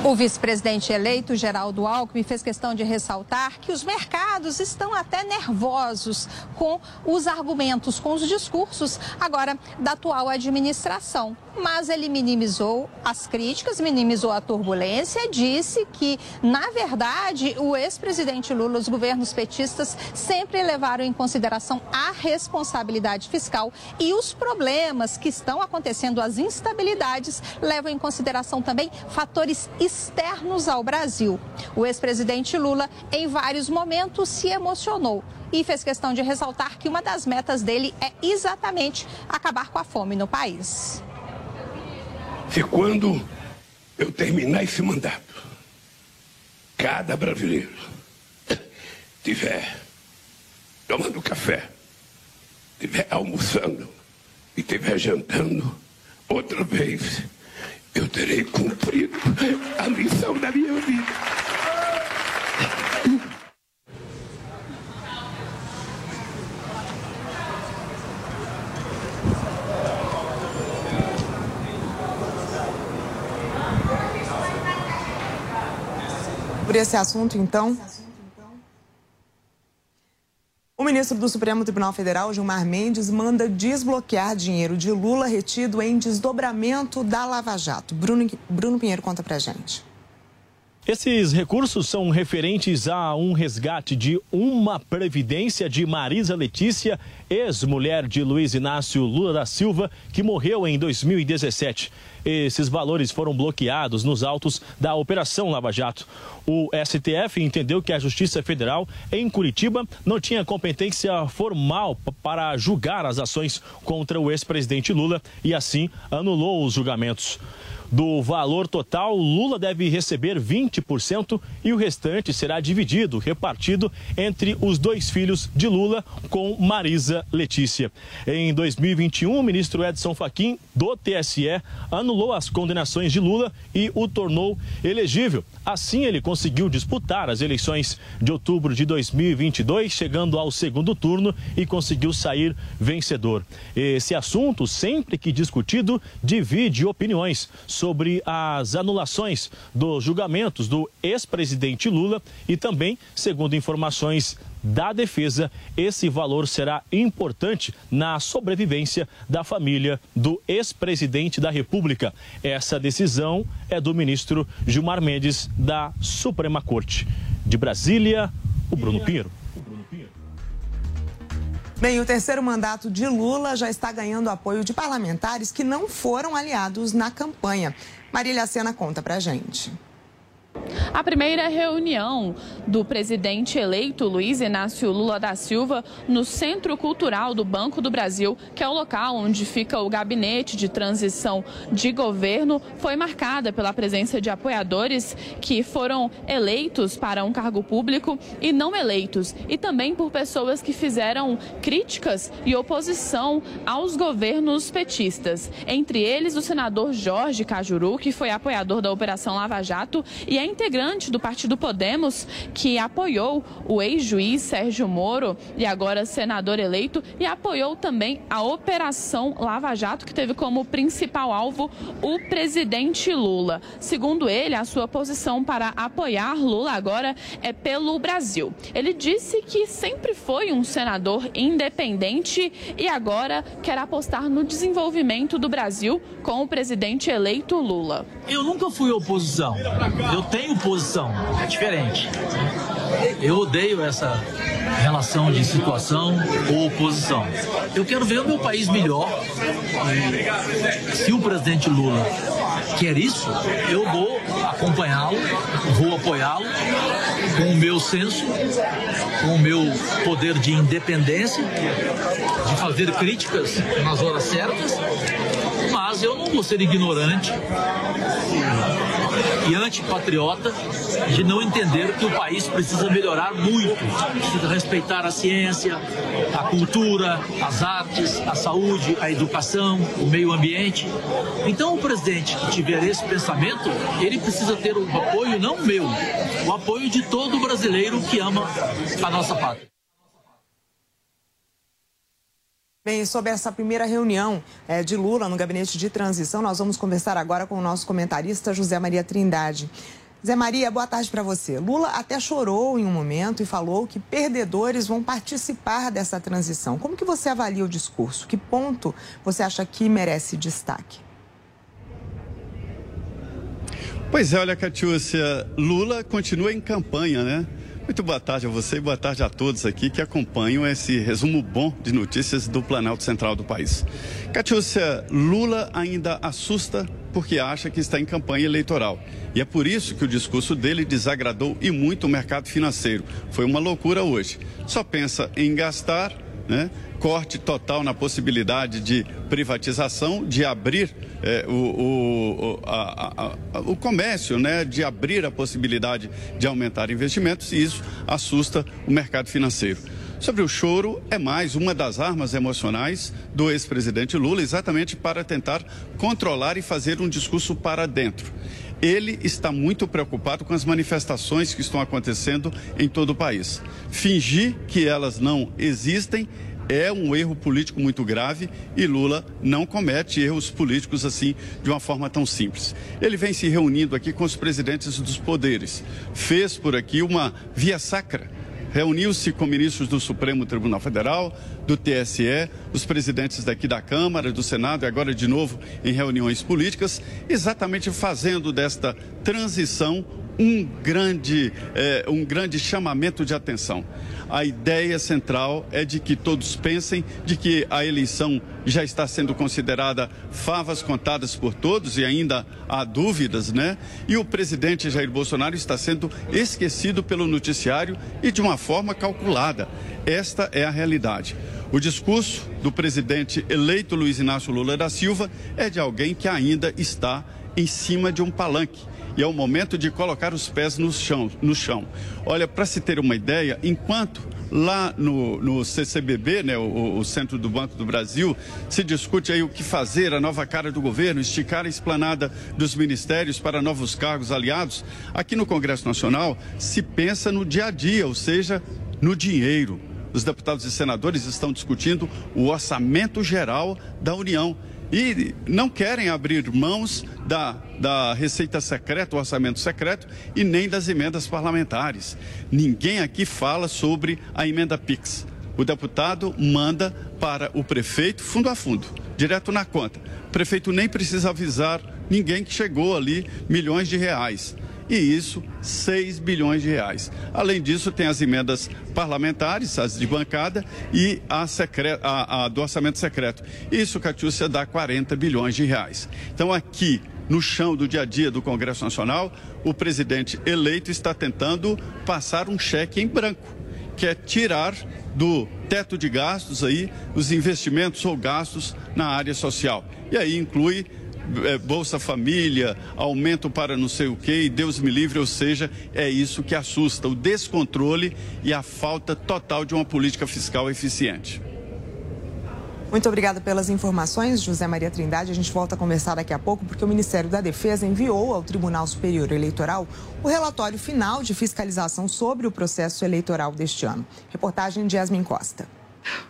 O vice-presidente eleito, Geraldo Alckmin, fez questão de ressaltar que os mercados estão até nervosos com os argumentos, com os discursos agora da atual administração. Mas ele minimizou as críticas, minimizou a turbulência, disse que, na verdade, o ex-presidente Lula, os governos petistas sempre levaram em consideração a responsabilidade fiscal e os problemas que estão acontecendo, as instabilidades, levam em consideração também fatores externos ao Brasil. O ex-presidente Lula, em vários momentos, se emocionou e fez questão de ressaltar que uma das metas dele é exatamente acabar com a fome no país. Se quando eu terminar esse mandato, cada brasileiro tiver tomando café, tiver almoçando e tiver jantando, outra vez eu terei cumprido a missão da minha vida. Por esse assunto, então. O ministro do Supremo Tribunal Federal, Gilmar Mendes, manda desbloquear dinheiro de Lula retido em desdobramento da Lava Jato. Bruno, Bruno Pinheiro conta pra gente. Esses recursos são referentes a um resgate de uma previdência de Marisa Letícia, ex-mulher de Luiz Inácio Lula da Silva, que morreu em 2017. Esses valores foram bloqueados nos autos da Operação Lava Jato. O STF entendeu que a Justiça Federal em Curitiba não tinha competência formal para julgar as ações contra o ex-presidente Lula e assim anulou os julgamentos. Do valor total, Lula deve receber 20% e o restante será dividido, repartido entre os dois filhos de Lula com Marisa Letícia. Em 2021, o ministro Edson Fachin, do TSE, anulou as condenações de Lula e o tornou elegível. Assim, ele conseguiu disputar as eleições de outubro de 2022, chegando ao segundo turno e conseguiu sair vencedor. Esse assunto, sempre que discutido, divide opiniões sobre sobre as anulações dos julgamentos do ex-presidente Lula e também, segundo informações da defesa, esse valor será importante na sobrevivência da família do ex-presidente da República. Essa decisão é do ministro Gilmar Mendes da Suprema Corte. De Brasília, o Bruno Pinheiro. Bem, o terceiro mandato de Lula já está ganhando apoio de parlamentares que não foram aliados na campanha. Marília Sena conta pra gente. A primeira reunião do presidente eleito Luiz Inácio Lula da Silva no Centro Cultural do Banco do Brasil, que é o local onde fica o gabinete de transição de governo, foi marcada pela presença de apoiadores que foram eleitos para um cargo público e não eleitos, e também por pessoas que fizeram críticas e oposição aos governos petistas. Entre eles, o senador Jorge Cajuru, que foi apoiador da Operação Lava Jato e integrante do Partido Podemos, que apoiou o ex-juiz Sérgio Moro e agora senador eleito, e apoiou também a Operação Lava Jato, que teve como principal alvo o presidente Lula. Segundo ele, a sua posição para apoiar Lula agora é pelo Brasil. Ele disse que sempre foi um senador independente e agora quer apostar no desenvolvimento do Brasil com o presidente eleito Lula. Eu nunca fui oposição. Eu tenho posição, é diferente. Eu odeio essa relação de situação ou oposição. Eu quero ver o meu país melhor. Se o presidente Lula quer isso, eu vou acompanhá-lo, vou apoiá-lo com o meu senso, com o meu poder de independência, de fazer críticas nas horas certas, mas eu não vou ser ignorante e antipatriota de não entender que o país precisa melhorar muito, precisa respeitar a ciência, a cultura, as artes, a saúde, a educação, o meio ambiente. Então, o presidente que tiver esse pensamento, ele precisa ter o apoio não meu, o apoio de todo brasileiro que ama a nossa pátria. Bem, sobre essa primeira reunião é, de Lula no gabinete de transição, nós vamos conversar agora com o nosso comentarista José Maria Trindade. Zé Maria, boa tarde para você. Lula até chorou em um momento e falou que perdedores vão participar dessa transição. Como que você avalia o discurso? Que ponto você acha que merece destaque? Pois é, olha, Catiúcia, Lula continua em campanha, né? Muito boa tarde a você e boa tarde a todos aqui que acompanham esse resumo bom de notícias do Planalto Central do país. Catiúcia, Lula ainda assusta porque acha que está em campanha eleitoral. E é por isso que o discurso dele desagradou e muito o mercado financeiro. Foi uma loucura hoje. Só pensa em gastar, né? corte total na possibilidade de privatização, de abrir é, o, o, a, a, o comércio, né, de abrir a possibilidade de aumentar investimentos, e isso assusta o mercado financeiro. Sobre o choro, é mais uma das armas emocionais do ex-presidente Lula, exatamente para tentar controlar e fazer um discurso para dentro ele está muito preocupado com as manifestações que estão acontecendo em todo o país. Fingir que elas não existem é um erro político muito grave e Lula não comete erros políticos assim de uma forma tão simples. Ele vem se reunindo aqui com os presidentes dos poderes, fez por aqui uma via sacra. Reuniu-se com ministros do Supremo Tribunal Federal, do TSE, os presidentes daqui da Câmara, do Senado e agora de novo em reuniões políticas, exatamente fazendo desta transição um grande, é, um grande chamamento de atenção a ideia central é de que todos pensem de que a eleição já está sendo considerada favas contadas por todos e ainda há dúvidas, né? E o presidente Jair Bolsonaro está sendo esquecido pelo noticiário e de uma forma calculada. Esta é a realidade. O discurso do presidente eleito Luiz Inácio Lula da Silva é de alguém que ainda está em cima de um palanque e é o momento de colocar os pés no chão. No chão. Olha, para se ter uma ideia, enquanto lá no, no CCBB, né, o, o, Centro do Banco do Brasil, se discute aí o que fazer, a nova cara do governo, esticar a esplanada dos ministérios para novos cargos aliados, aqui no Congresso Nacional se pensa no dia a dia, ou seja, no dinheiro. Os deputados e senadores estão discutindo o orçamento geral da União e não querem abrir mãos da, da receita secreta, o orçamento secreto e nem das emendas parlamentares. Ninguém aqui fala sobre a emenda PIX. O deputado manda para o prefeito fundo a fundo, direto na conta. O prefeito nem precisa avisar ninguém que chegou ali milhões de reais e isso 6 bilhões de reais. Além disso, tem as emendas parlamentares, as de bancada e a, secre... a, a do orçamento secreto. Isso, Catiúcia, dá 40 bilhões de reais. Então, aqui, no chão do dia a dia do Congresso Nacional, o presidente eleito está tentando passar um cheque em branco, que é tirar do teto de gastos aí os investimentos ou gastos na área social. E aí inclui é, Bolsa Família, aumento para não sei o que, Deus me livre, ou seja, é isso que assusta, o descontrole e a falta total de uma política fiscal eficiente. Muito obrigada pelas informações, José Maria Trindade. A gente volta a conversar daqui a pouco, porque o Ministério da Defesa enviou ao Tribunal Superior Eleitoral o relatório final de fiscalização sobre o processo eleitoral deste ano. Reportagem de Yasmin Costa.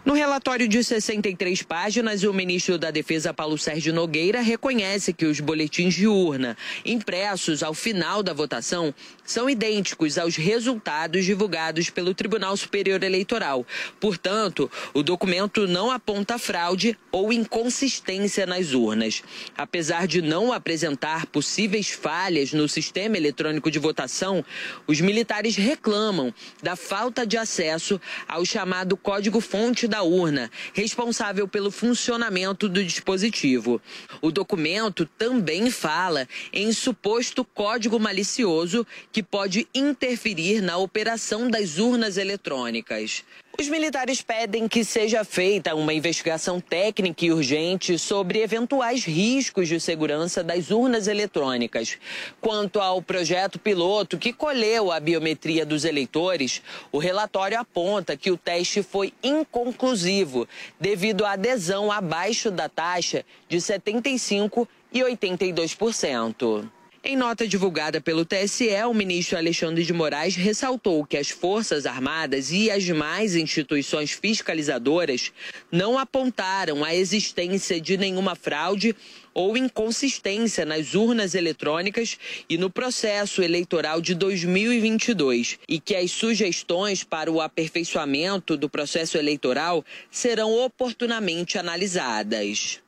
No relatório de 63 páginas, o ministro da Defesa, Paulo Sérgio Nogueira, reconhece que os boletins de urna impressos ao final da votação são idênticos aos resultados divulgados pelo Tribunal Superior Eleitoral. Portanto, o documento não aponta fraude ou inconsistência nas urnas. Apesar de não apresentar possíveis falhas no sistema eletrônico de votação, os militares reclamam da falta de acesso ao chamado código-fonte fonte da urna, responsável pelo funcionamento do dispositivo. O documento também fala em suposto código malicioso que pode interferir na operação das urnas eletrônicas. Os militares pedem que seja feita uma investigação técnica e urgente sobre eventuais riscos de segurança das urnas eletrônicas. Quanto ao projeto piloto que colheu a biometria dos eleitores, o relatório aponta que o teste foi inconclusivo devido à adesão abaixo da taxa de 75 e 82%. Em nota divulgada pelo TSE, o ministro Alexandre de Moraes ressaltou que as Forças Armadas e as demais instituições fiscalizadoras não apontaram a existência de nenhuma fraude ou inconsistência nas urnas eletrônicas e no processo eleitoral de 2022 e que as sugestões para o aperfeiçoamento do processo eleitoral serão oportunamente analisadas.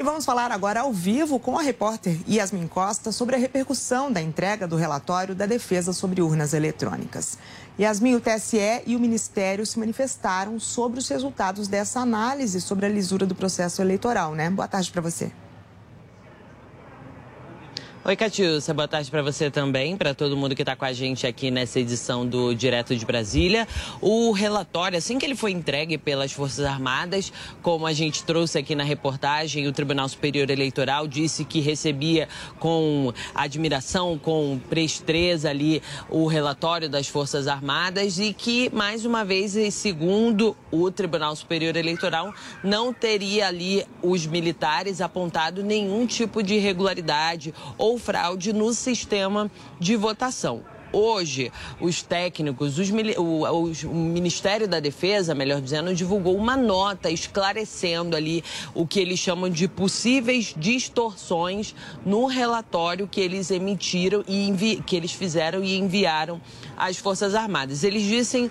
E vamos falar agora ao vivo com a repórter Yasmin Costa sobre a repercussão da entrega do relatório da defesa sobre urnas eletrônicas. Yasmin, o TSE e o Ministério se manifestaram sobre os resultados dessa análise sobre a lisura do processo eleitoral, né? Boa tarde para você. Oi, Catiúcia, boa tarde para você também, para todo mundo que está com a gente aqui nessa edição do Direto de Brasília. O relatório, assim que ele foi entregue pelas Forças Armadas, como a gente trouxe aqui na reportagem, o Tribunal Superior Eleitoral disse que recebia com admiração, com presteza ali o relatório das Forças Armadas e que, mais uma vez, segundo o Tribunal Superior Eleitoral, não teria ali os militares apontado nenhum tipo de irregularidade ou ou fraude no sistema de votação. Hoje, os técnicos, os, o, o, Ministério da Defesa, melhor dizendo, divulgou uma nota esclarecendo ali o que eles chamam de possíveis distorções no relatório que eles emitiram e que eles fizeram e enviaram às Forças Armadas. Eles dizem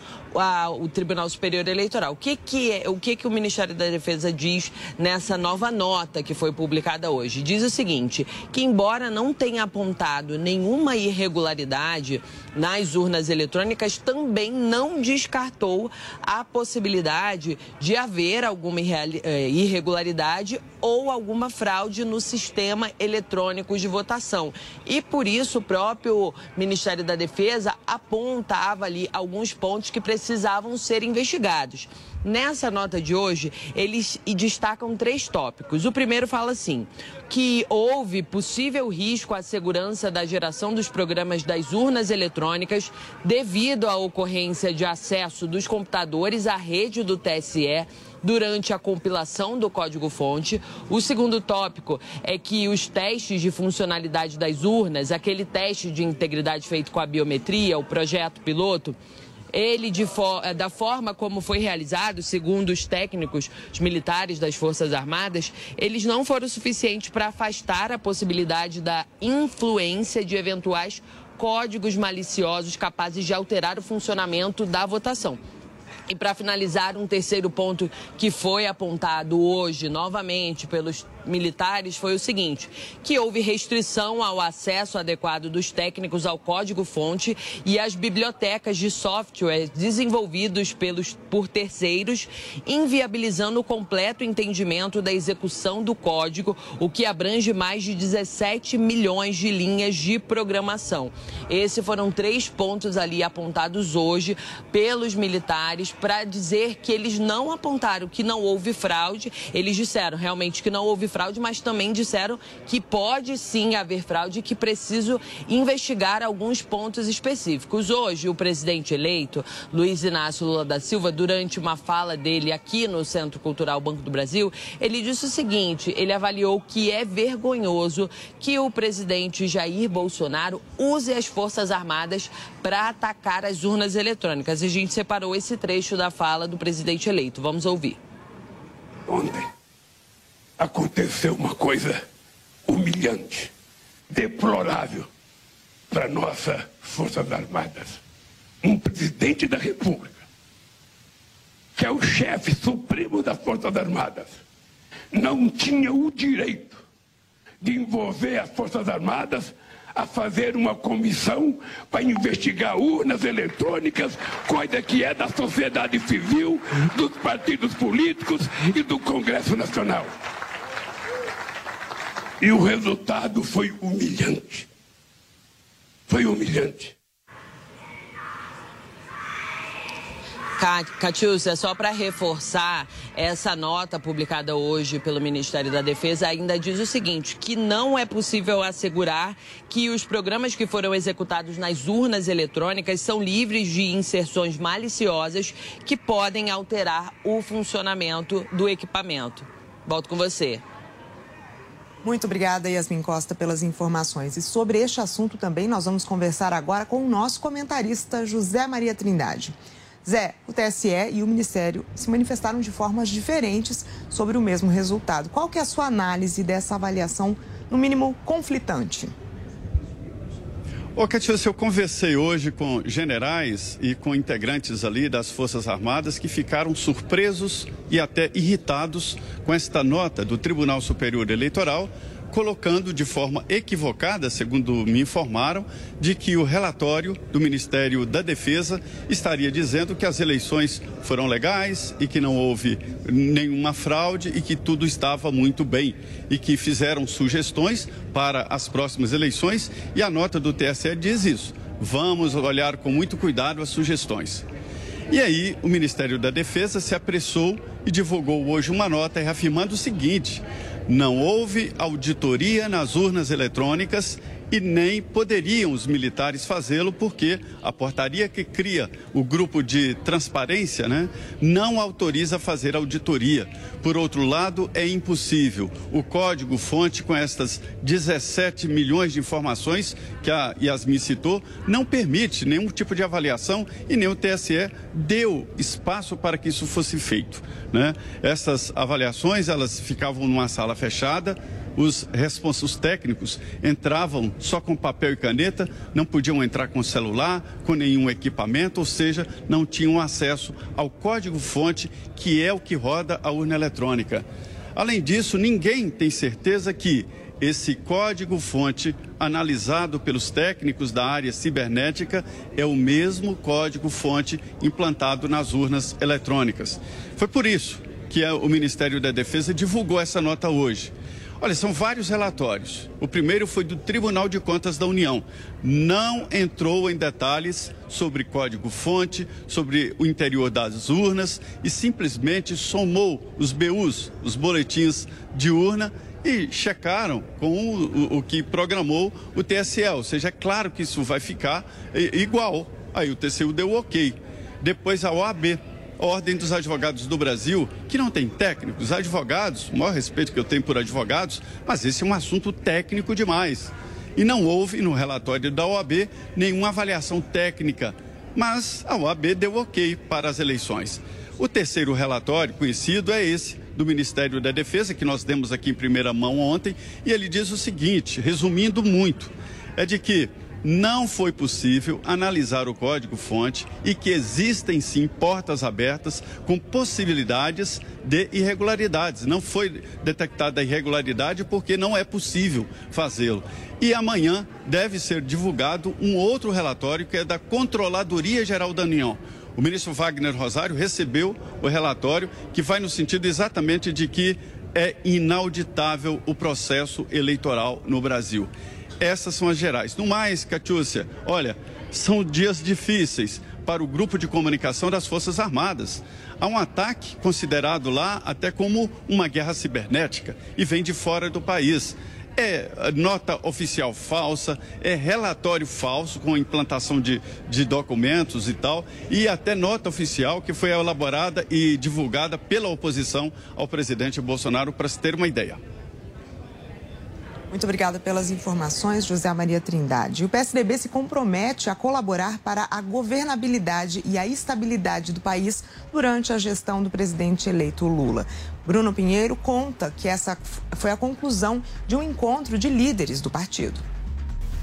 o Tribunal Superior Eleitoral. O que, que, é, o que, que o Ministério da Defesa diz nessa nova nota que foi publicada hoje? Diz o seguinte: que embora não tenha apontado nenhuma irregularidade nas urnas eletrônicas, também não descartou a possibilidade de haver alguma eh, irregularidade ou alguma fraude no sistema eletrônico de votação. E por isso o próprio Ministério da Defesa apontava ali alguns pontos que precisavam ser investigados. Nessa nota de hoje, eles destacam três tópicos. O primeiro fala assim: que houve possível risco à segurança da geração dos programas das urnas eletrônicas devido à ocorrência de acesso dos computadores à rede do TSE durante a compilação do código-fonte. O segundo tópico é que os testes de funcionalidade das urnas, aquele teste de integridade feito com a biometria, o projeto piloto, ele, eh, da forma como foi realizado, segundo os técnicos, os militares das Forças Armadas, eles não foram suficientes para afastar a possibilidade da influência de eventuais códigos maliciosos capazes de alterar o funcionamento da votação. E para finalizar, um terceiro ponto que foi apontado hoje novamente pelos militares foi o seguinte: que houve restrição ao acesso adequado dos técnicos ao código-fonte e às bibliotecas de software desenvolvidos pelos, por terceiros, inviabilizando o completo entendimento da execução do código, o que abrange mais de 17 milhões de linhas de programação. Esses foram três pontos ali apontados hoje pelos militares para dizer que eles não apontaram que não houve fraude, eles disseram realmente que não houve fraude, mas também disseram que pode sim haver fraude e que preciso investigar alguns pontos específicos. Hoje, o presidente eleito, Luiz Inácio Lula da Silva, durante uma fala dele aqui no Centro Cultural Banco do Brasil, ele disse o seguinte: ele avaliou que é vergonhoso que o presidente Jair Bolsonaro use as Forças Armadas para atacar as urnas eletrônicas. E a gente separou esse trecho da fala do presidente eleito. Vamos ouvir. Ontem aconteceu uma coisa humilhante, deplorável para nossas Forças Armadas. Um presidente da República, que é o chefe supremo das Forças Armadas, não tinha o direito de envolver as Forças Armadas a fazer uma comissão para investigar urnas eletrônicas, coisa que é da sociedade civil, dos partidos políticos e do Congresso Nacional. E o resultado foi humilhante. Foi humilhante. Catiúcia, só para reforçar, essa nota publicada hoje pelo Ministério da Defesa ainda diz o seguinte: que não é possível assegurar que os programas que foram executados nas urnas eletrônicas são livres de inserções maliciosas que podem alterar o funcionamento do equipamento. Volto com você. Muito obrigada, Yasmin Costa, pelas informações. E sobre este assunto também nós vamos conversar agora com o nosso comentarista José Maria Trindade. Zé, o TSE e o Ministério se manifestaram de formas diferentes sobre o mesmo resultado. Qual que é a sua análise dessa avaliação, no mínimo, conflitante? Ô, Catiúcia, eu conversei hoje com generais e com integrantes ali das Forças Armadas que ficaram surpresos e até irritados com esta nota do Tribunal Superior Eleitoral colocando de forma equivocada, segundo me informaram, de que o relatório do Ministério da Defesa estaria dizendo que as eleições foram legais e que não houve nenhuma fraude e que tudo estava muito bem e que fizeram sugestões para as próximas eleições e a nota do TSE diz isso. Vamos olhar com muito cuidado as sugestões. E aí, o Ministério da Defesa se apressou e divulgou hoje uma nota reafirmando o seguinte: não houve auditoria nas urnas eletrônicas e nem poderiam os militares fazê-lo, porque a portaria que cria o grupo de transparência né, não autoriza fazer auditoria. Por outro lado, é impossível. O código-fonte, com estas 17 milhões de informações que a Yasmin citou, não permite nenhum tipo de avaliação e nem o TSE deu espaço para que isso fosse feito. Né? Essas avaliações elas ficavam numa sala fechada os responsáveis técnicos entravam só com papel e caneta, não podiam entrar com celular, com nenhum equipamento, ou seja, não tinham acesso ao código-fonte, que é o que roda a urna eletrônica. Além disso, ninguém tem certeza que esse código-fonte, analisado pelos técnicos da área cibernética, é o mesmo código-fonte implantado nas urnas eletrônicas. Foi por isso que o Ministério da Defesa divulgou essa nota hoje. Olha, são vários relatórios. O primeiro foi do Tribunal de Contas da União. Não entrou em detalhes sobre código-fonte, sobre o interior das urnas e simplesmente somou os BUs, os boletins de urna, e checaram com o, o, que programou o TSE. Ou seja, é claro que isso vai ficar igual. Aí o TCU deu ok. Depois a OAB Ordem dos Advogados do Brasil, que não tem técnicos, advogados, o maior respeito que eu tenho por advogados, mas esse é um assunto técnico demais. E não houve no relatório da OAB nenhuma avaliação técnica mas a OAB deu ok para as eleições. O terceiro relatório conhecido é esse do Ministério da Defesa, que nós demos aqui em primeira mão ontem, e ele diz o seguinte, resumindo muito, é de que não foi possível analisar o código-fonte e que existem sim portas abertas com possibilidades de irregularidades. Não foi detectada irregularidade porque não é possível fazê-lo. E amanhã deve ser divulgado um outro relatório que é da Controladoria Geral da União. O ministro Wagner Rosário recebeu o relatório que vai no sentido exatamente de que é inauditável o processo eleitoral no Brasil. Essas são as gerais. No mais, Catiúcia, olha, são dias difíceis para o grupo de comunicação das Forças Armadas. Há um ataque considerado lá até como uma guerra cibernética e vem de fora do país. É nota oficial falsa, é relatório falso com implantação de, de documentos e tal, e até nota oficial que foi elaborada e divulgada pela oposição ao presidente Bolsonaro, para se ter uma ideia. Muito obrigada pelas informações, José Maria Trindade. O PSDB se compromete a colaborar para a governabilidade e a estabilidade do país durante a gestão do presidente eleito Lula. Bruno Pinheiro conta que essa foi a conclusão de um encontro de líderes do partido.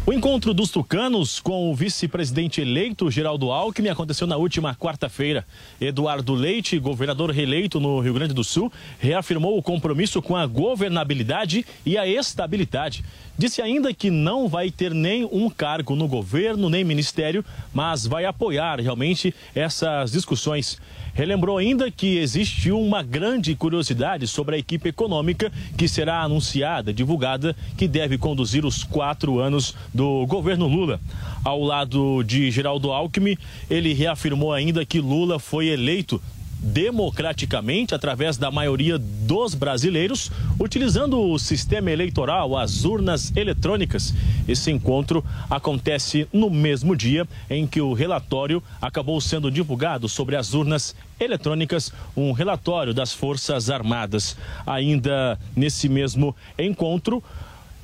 O encontro dos tucanos com o vice-presidente eleito Geraldo Alckmin aconteceu na última quarta-feira. Eduardo Leite, governador reeleito no Rio Grande do Sul, reafirmou o compromisso com a governabilidade e a estabilidade. Disse ainda que não vai ter nem um cargo no governo, nem ministério, mas vai apoiar realmente essas discussões. Relembrou ainda que existe uma grande curiosidade sobre a equipe econômica que será anunciada, divulgada, que deve conduzir os quatro anos do governo Lula. Ao lado de Geraldo Alckmin, ele reafirmou ainda que Lula foi eleito democraticamente através da maioria dos brasileiros, utilizando o sistema eleitoral, as urnas eletrônicas. Esse encontro acontece no mesmo dia em que o relatório acabou sendo divulgado sobre as urnas eletrônicas, um relatório das Forças Armadas. Ainda nesse mesmo encontro,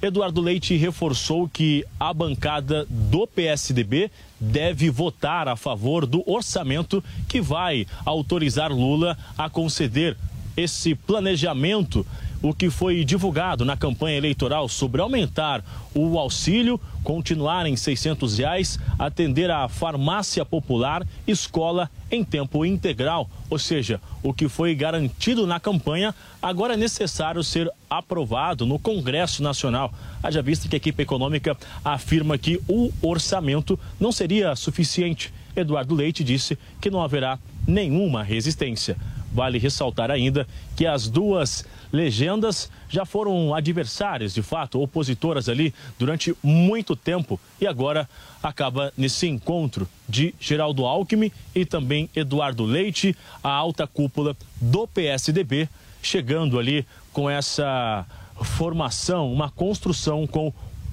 Eduardo Leite reforçou que a bancada do PSDB deve votar a favor do orçamento que vai autorizar Lula a conceder esse planejamento o que foi divulgado na campanha eleitoral sobre aumentar o auxílio, continuar em 600 reais, atender a farmácia popular, escola em tempo integral. Ou seja, o que foi garantido na campanha agora é necessário ser aprovado no Congresso Nacional. Haja vista que a equipe econômica afirma que o orçamento não seria suficiente. Eduardo Leite disse que não haverá nenhuma resistência. Vale ressaltar ainda que as duas legendas já foram adversárias, de fato, opositoras ali durante muito tempo e agora acaba nesse encontro de Geraldo Alckmin e também Eduardo Leite, a alta cúpula do PSDB, chegando ali com essa formação, uma construção com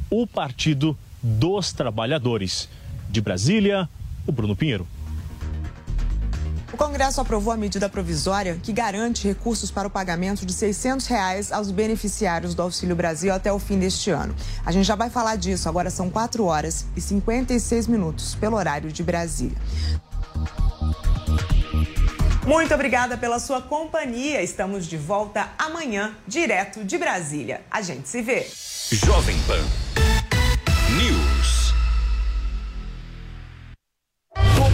o Partido dos Trabalhadores. De Brasília, o Bruno Pinheiro. O Congresso aprovou a medida provisória que garante recursos para o pagamento de 600 reais aos beneficiários do Auxílio Brasil até o fim deste ano. A gente já vai falar disso, agora são 4 horas e 56 minutos pelo horário de Brasília. Muito obrigada pela sua companhia. Estamos de volta amanhã, direto de Brasília. A gente se vê. Jovem Pan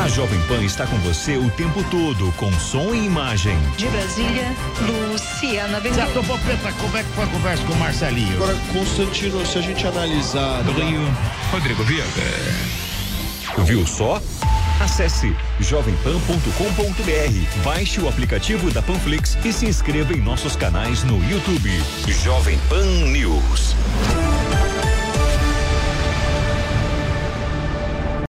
A Jovem Pan está com você o tempo todo, com som e imagem. De Brasília, Luciana Zé Ventura. Topopeta, como é que foi a conversa com o Marcelinho? Agora, Constantino, se a gente analisar. Do Rio, Rodrigo Viega. Viu só? Acesse jovempan.com.br, baixe o aplicativo da Panflix e se inscreva em nossos canais no YouTube. Jovem Pan News.